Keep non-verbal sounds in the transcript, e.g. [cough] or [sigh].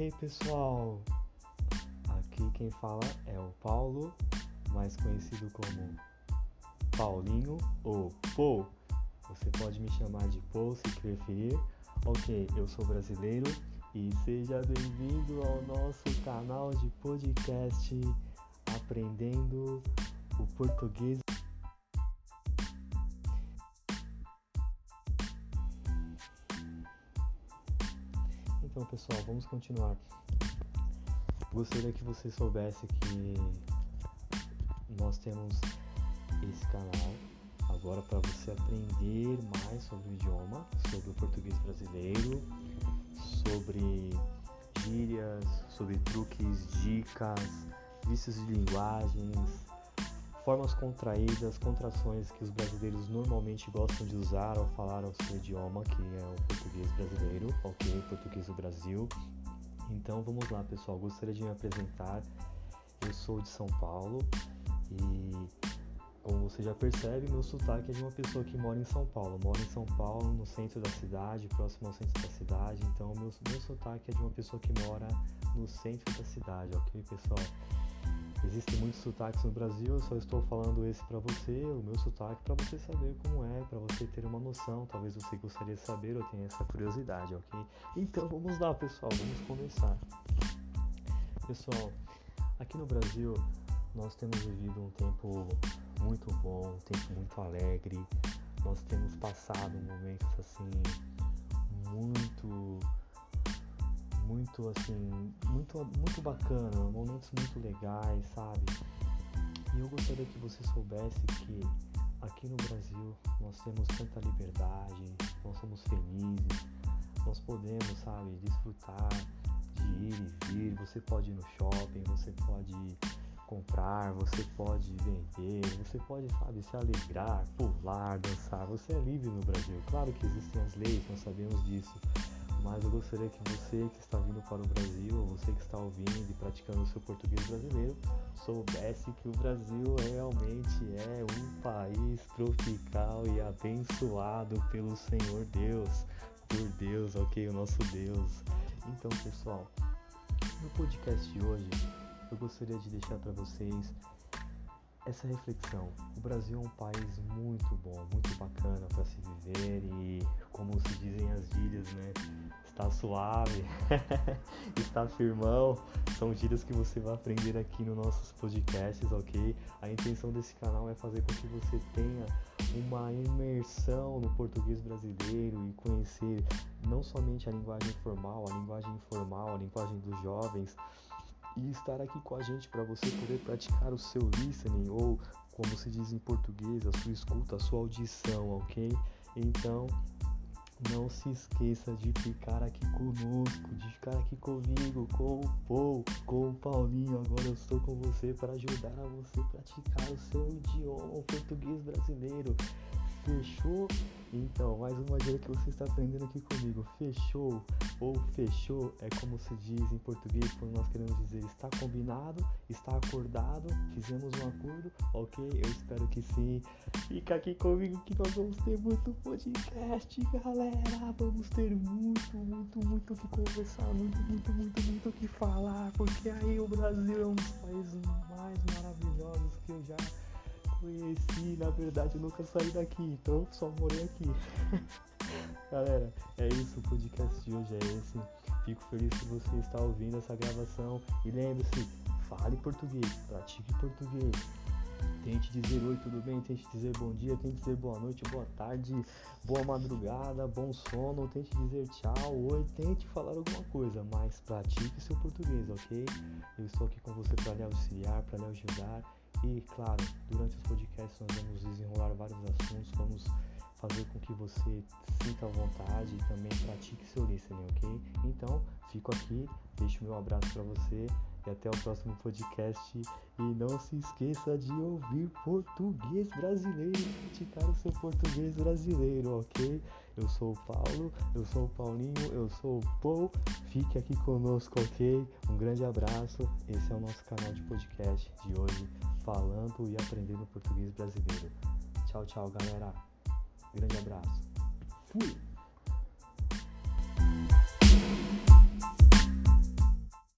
Hey pessoal, aqui quem fala é o Paulo, mais conhecido como Paulinho ou Paul. Você pode me chamar de Paul se preferir. Ok, eu sou brasileiro e seja bem-vindo ao nosso canal de podcast Aprendendo o Português. Então, pessoal, vamos continuar. Gostaria que você soubesse que nós temos esse canal agora para você aprender mais sobre o idioma, sobre o português brasileiro, sobre gírias, sobre truques, dicas, vícios de linguagens, formas contraídas, contrações que os brasileiros normalmente gostam de usar ao falar o seu idioma, que é o português brasileiro, ok? Português do Brasil. Então vamos lá, pessoal. Gostaria de me apresentar. Eu sou de São Paulo e, como você já percebe, meu sotaque é de uma pessoa que mora em São Paulo. Moro em São Paulo, no centro da cidade, próximo ao centro da cidade. Então, meu, meu sotaque é de uma pessoa que mora no centro da cidade, ok, pessoal? Existem muitos sotaques no Brasil, eu só estou falando esse para você, o meu sotaque, para você saber como é, para você ter uma noção. Talvez você gostaria de saber ou tenha essa curiosidade, ok? Então vamos lá, pessoal, vamos começar. Pessoal, aqui no Brasil nós temos vivido um tempo muito bom, um tempo muito alegre. Nós temos passado momentos assim muito muito assim, muito, muito bacana, momentos muito legais, sabe? E eu gostaria que você soubesse que aqui no Brasil nós temos tanta liberdade, nós somos felizes, nós podemos, sabe, desfrutar de ir e vir, você pode ir no shopping, você pode comprar, você pode vender, você pode, sabe, se alegrar, pular, dançar, você é livre no Brasil. Claro que existem as leis, nós sabemos disso, mas eu gostaria que você que está vindo para o Brasil, ou você que está ouvindo e praticando o seu português brasileiro, soubesse que o Brasil realmente é um país tropical e abençoado pelo Senhor Deus, por Deus, ok? O nosso Deus. Então, pessoal, no podcast de hoje, eu gostaria de deixar para vocês essa reflexão. O Brasil é um país muito bom, muito bacana para se viver e, como se dizem as gírias, né? Está suave, [laughs] está firmão. São gírias que você vai aprender aqui nos nossos podcasts, ok? A intenção desse canal é fazer com que você tenha uma imersão no português brasileiro e conhecer não somente a linguagem formal, a linguagem informal, a linguagem dos jovens e estar aqui com a gente para você poder praticar o seu listening ou como se diz em português, a sua escuta, a sua audição, ok? Então, não se esqueça de ficar aqui conosco, de ficar aqui comigo, com o Paul, com o Paulinho. Agora eu estou com você para ajudar a você praticar o seu idioma, o português brasileiro. Fechou? Então, mais uma dica que você está aprendendo aqui comigo. Fechou ou fechou é como se diz em português quando nós queremos dizer está combinado, está acordado, fizemos um acordo, ok? Eu espero que sim. Fica aqui comigo que nós vamos ter muito podcast, galera. Vamos ter muito, muito, muito o que conversar, muito, muito, muito, muito o que falar, porque aí o Brasil é um dos países mais maravilhosos que eu já conheci, na verdade eu nunca saí daqui, então só morei aqui. [laughs] Galera, é isso, o podcast de hoje é esse. Fico feliz que você está ouvindo essa gravação. E lembre-se, fale português, pratique português. Tente dizer oi, tudo bem? Tente dizer bom dia, tente dizer boa noite, boa tarde, boa madrugada, bom sono, tente dizer tchau, oi, tente falar alguma coisa, mas pratique seu português, ok? Eu estou aqui com você para lhe auxiliar, para lhe ajudar e, claro, durante os podcasts nós vamos desenrolar vários assuntos, vamos fazer com que você sinta à vontade e também pratique seu listening, ok? Então, fico aqui, deixo meu abraço para você e até o próximo podcast. E não se esqueça de ouvir português brasileiro, praticar o seu português brasileiro, ok? Eu sou o Paulo, eu sou o Paulinho, eu sou o Paul. Fique aqui conosco, ok? Um grande abraço. Esse é o nosso canal de podcast de hoje, falando e aprendendo português brasileiro. Tchau, tchau, galera. Grande abraço. Fui!